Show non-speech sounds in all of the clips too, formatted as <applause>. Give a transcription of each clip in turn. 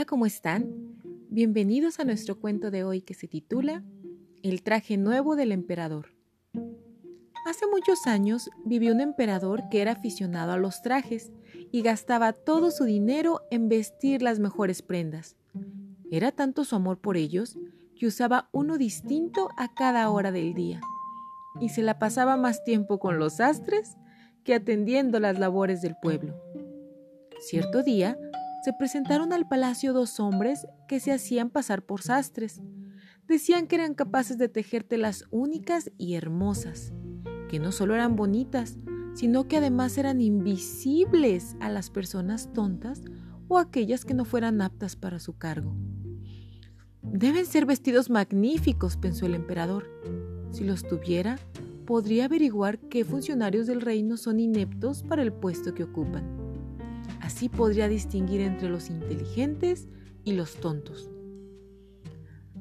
Hola, ¿cómo están? Bienvenidos a nuestro cuento de hoy que se titula El traje nuevo del emperador. Hace muchos años vivió un emperador que era aficionado a los trajes y gastaba todo su dinero en vestir las mejores prendas. Era tanto su amor por ellos que usaba uno distinto a cada hora del día y se la pasaba más tiempo con los sastres que atendiendo las labores del pueblo. Cierto día, se presentaron al palacio dos hombres que se hacían pasar por sastres. Decían que eran capaces de tejer telas únicas y hermosas, que no solo eran bonitas, sino que además eran invisibles a las personas tontas o aquellas que no fueran aptas para su cargo. Deben ser vestidos magníficos, pensó el emperador. Si los tuviera, podría averiguar qué funcionarios del reino son ineptos para el puesto que ocupan. Así podría distinguir entre los inteligentes y los tontos.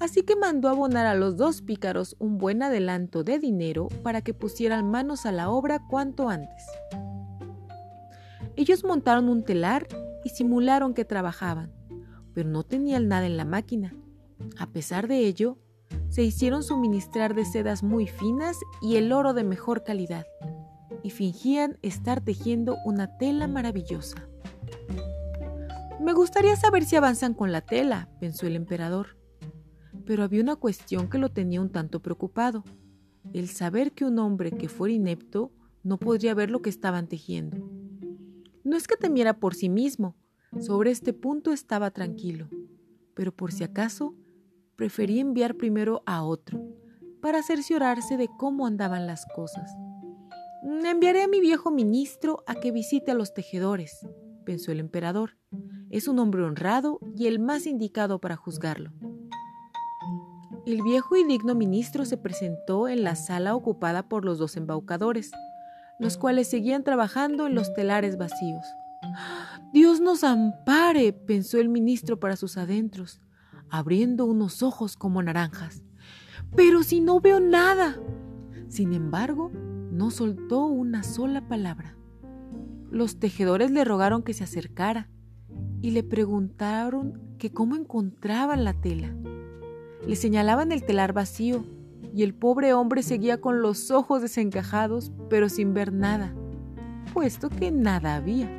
Así que mandó abonar a los dos pícaros un buen adelanto de dinero para que pusieran manos a la obra cuanto antes. Ellos montaron un telar y simularon que trabajaban, pero no tenían nada en la máquina. A pesar de ello, se hicieron suministrar de sedas muy finas y el oro de mejor calidad, y fingían estar tejiendo una tela maravillosa. Me gustaría saber si avanzan con la tela, pensó el emperador. Pero había una cuestión que lo tenía un tanto preocupado, el saber que un hombre que fuera inepto no podría ver lo que estaban tejiendo. No es que temiera por sí mismo, sobre este punto estaba tranquilo, pero por si acaso prefería enviar primero a otro, para cerciorarse de cómo andaban las cosas. Enviaré a mi viejo ministro a que visite a los tejedores, pensó el emperador. Es un hombre honrado y el más indicado para juzgarlo. El viejo y digno ministro se presentó en la sala ocupada por los dos embaucadores, los cuales seguían trabajando en los telares vacíos. Dios nos ampare, pensó el ministro para sus adentros, abriendo unos ojos como naranjas. Pero si no veo nada. Sin embargo, no soltó una sola palabra. Los tejedores le rogaron que se acercara y le preguntaron que cómo encontraban la tela. Le señalaban el telar vacío y el pobre hombre seguía con los ojos desencajados pero sin ver nada, puesto que nada había.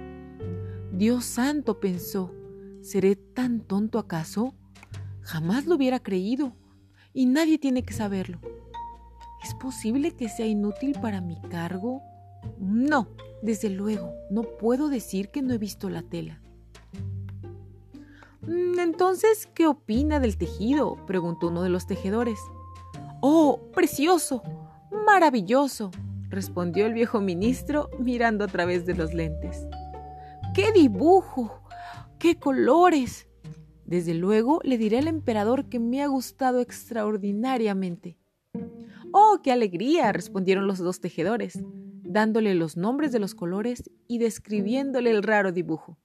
Dios santo, pensó, ¿seré tan tonto acaso? Jamás lo hubiera creído y nadie tiene que saberlo. ¿Es posible que sea inútil para mi cargo? No, desde luego, no puedo decir que no he visto la tela. Mm, entonces, ¿qué opina del tejido? preguntó uno de los tejedores. Oh, precioso, maravilloso, respondió el viejo ministro mirando a través de los lentes. ¡Qué dibujo! ¡Qué colores! Desde luego le diré al emperador que me ha gustado extraordinariamente. ¡Oh, qué alegría! respondieron los dos tejedores, dándole los nombres de los colores y describiéndole el raro dibujo.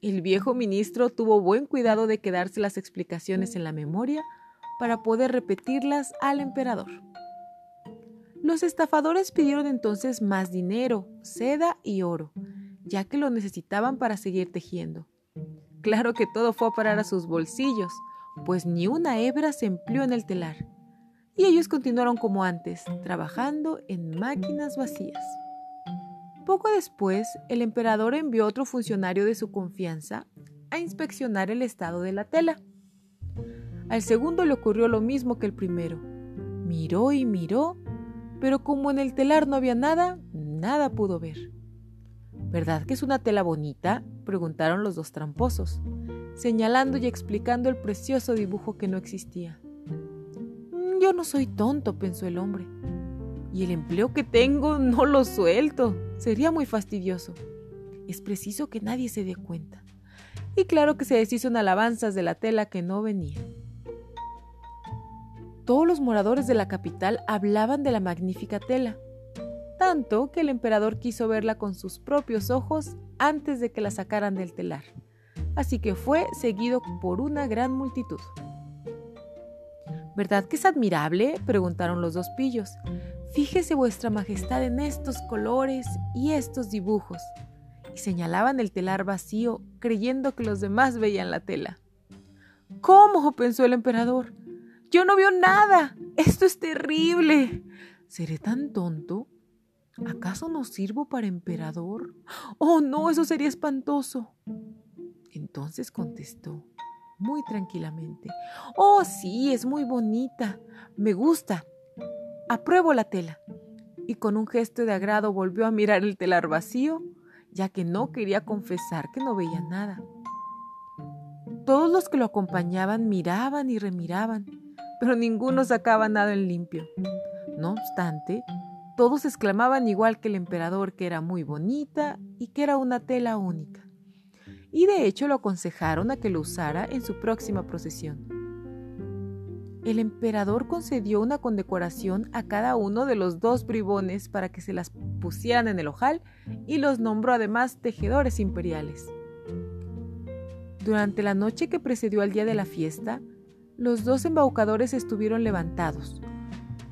El viejo ministro tuvo buen cuidado de quedarse las explicaciones en la memoria para poder repetirlas al emperador. Los estafadores pidieron entonces más dinero, seda y oro, ya que lo necesitaban para seguir tejiendo. Claro que todo fue a parar a sus bolsillos, pues ni una hebra se empleó en el telar, y ellos continuaron como antes, trabajando en máquinas vacías. Poco después, el emperador envió otro funcionario de su confianza a inspeccionar el estado de la tela. Al segundo le ocurrió lo mismo que el primero. Miró y miró, pero como en el telar no había nada, nada pudo ver. ¿Verdad que es una tela bonita? preguntaron los dos tramposos, señalando y explicando el precioso dibujo que no existía. Yo no soy tonto, pensó el hombre. Y el empleo que tengo no lo suelto. Sería muy fastidioso. Es preciso que nadie se dé cuenta. Y claro que se deshizo en alabanzas de la tela que no venía. Todos los moradores de la capital hablaban de la magnífica tela, tanto que el emperador quiso verla con sus propios ojos antes de que la sacaran del telar. Así que fue seguido por una gran multitud. ¿Verdad que es admirable? preguntaron los dos pillos. Fíjese vuestra majestad en estos colores y estos dibujos. y señalaban el telar vacío, creyendo que los demás veían la tela. ¿Cómo? pensó el emperador. Yo no veo nada. Esto es terrible. ¿Seré tan tonto? ¿Acaso no sirvo para emperador? Oh, no, eso sería espantoso. Entonces contestó, muy tranquilamente. Oh, sí, es muy bonita. Me gusta. Apruebo la tela. Y con un gesto de agrado volvió a mirar el telar vacío, ya que no quería confesar que no veía nada. Todos los que lo acompañaban miraban y remiraban, pero ninguno sacaba nada en limpio. No obstante, todos exclamaban igual que el emperador que era muy bonita y que era una tela única. Y de hecho lo aconsejaron a que lo usara en su próxima procesión. El emperador concedió una condecoración a cada uno de los dos bribones para que se las pusieran en el ojal y los nombró además tejedores imperiales. Durante la noche que precedió al día de la fiesta, los dos embaucadores estuvieron levantados.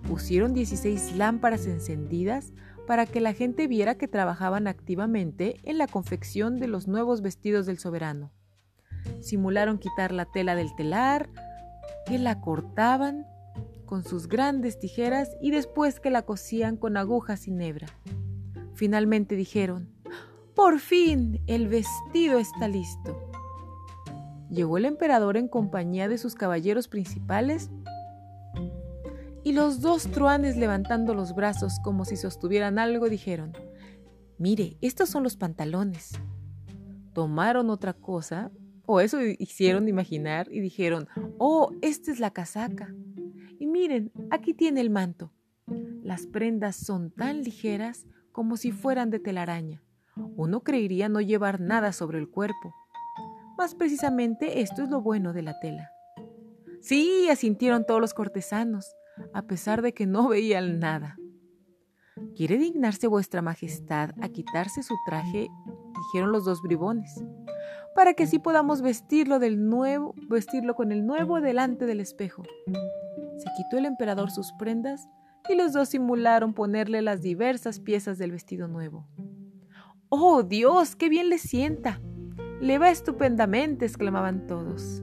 Pusieron 16 lámparas encendidas para que la gente viera que trabajaban activamente en la confección de los nuevos vestidos del soberano. Simularon quitar la tela del telar, que la cortaban con sus grandes tijeras y después que la cosían con agujas y nebra. Finalmente dijeron, por fin el vestido está listo. Llegó el emperador en compañía de sus caballeros principales y los dos truanes levantando los brazos como si sostuvieran algo dijeron, mire, estos son los pantalones. Tomaron otra cosa, o eso hicieron imaginar y dijeron, oh, esta es la casaca. Y miren, aquí tiene el manto. Las prendas son tan ligeras como si fueran de telaraña. Uno creería no llevar nada sobre el cuerpo. Más precisamente esto es lo bueno de la tela. Sí, asintieron todos los cortesanos, a pesar de que no <laughs> veían nada. ¿Quiere dignarse vuestra majestad a quitarse su traje? Dijeron los dos bribones, para que así podamos vestirlo del nuevo, vestirlo con el nuevo delante del espejo. Se quitó el emperador sus prendas y los dos simularon ponerle las diversas piezas del vestido nuevo. ¡Oh, Dios! ¡Qué bien le sienta! Le va estupendamente, exclamaban todos.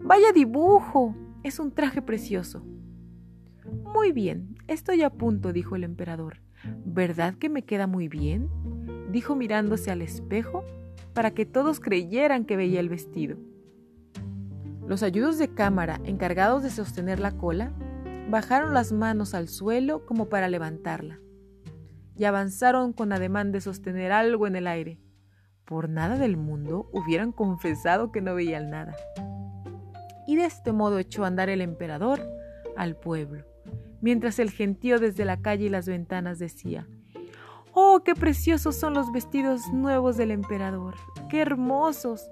Vaya dibujo. Es un traje precioso. Muy bien, estoy a punto, dijo el emperador. ¿Verdad que me queda muy bien? Dijo mirándose al espejo para que todos creyeran que veía el vestido. Los ayudos de cámara, encargados de sostener la cola, bajaron las manos al suelo como para levantarla, y avanzaron con ademán de sostener algo en el aire. Por nada del mundo hubieran confesado que no veían nada. Y de este modo echó a andar el emperador al pueblo, mientras el gentío desde la calle y las ventanas decía, ¡Oh, qué preciosos son los vestidos nuevos del emperador! ¡Qué hermosos!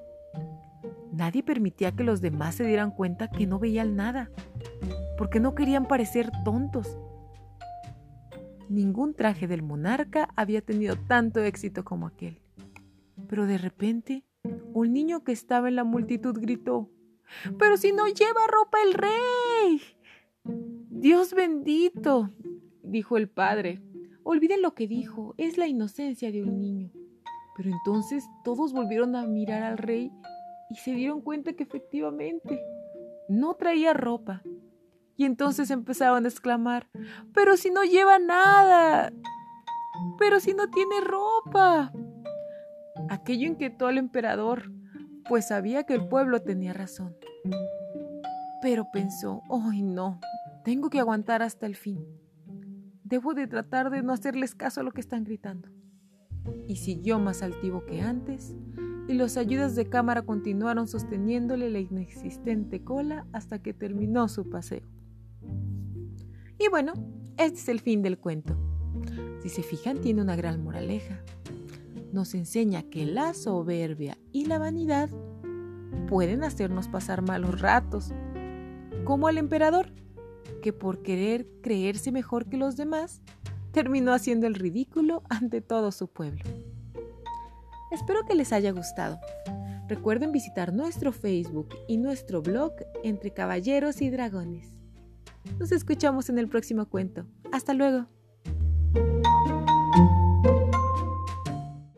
Nadie permitía que los demás se dieran cuenta que no veían nada, porque no querían parecer tontos. Ningún traje del monarca había tenido tanto éxito como aquel. Pero de repente, un niño que estaba en la multitud gritó, Pero si no lleva ropa el rey. Dios bendito, dijo el padre. Olviden lo que dijo, es la inocencia de un niño. Pero entonces todos volvieron a mirar al rey y se dieron cuenta que efectivamente no traía ropa. Y entonces empezaron a exclamar, pero si no lleva nada, pero si no tiene ropa. Aquello inquietó al emperador, pues sabía que el pueblo tenía razón. Pero pensó, ¡ay no! Tengo que aguantar hasta el fin. Debo de tratar de no hacerles caso a lo que están gritando. Y siguió más altivo que antes, y los ayudas de cámara continuaron sosteniéndole la inexistente cola hasta que terminó su paseo. Y bueno, este es el fin del cuento. Si se fijan, tiene una gran moraleja nos enseña que la soberbia y la vanidad pueden hacernos pasar malos ratos, como el emperador, que por querer creerse mejor que los demás, terminó haciendo el ridículo ante todo su pueblo. Espero que les haya gustado. Recuerden visitar nuestro Facebook y nuestro blog entre caballeros y dragones. Nos escuchamos en el próximo cuento. Hasta luego.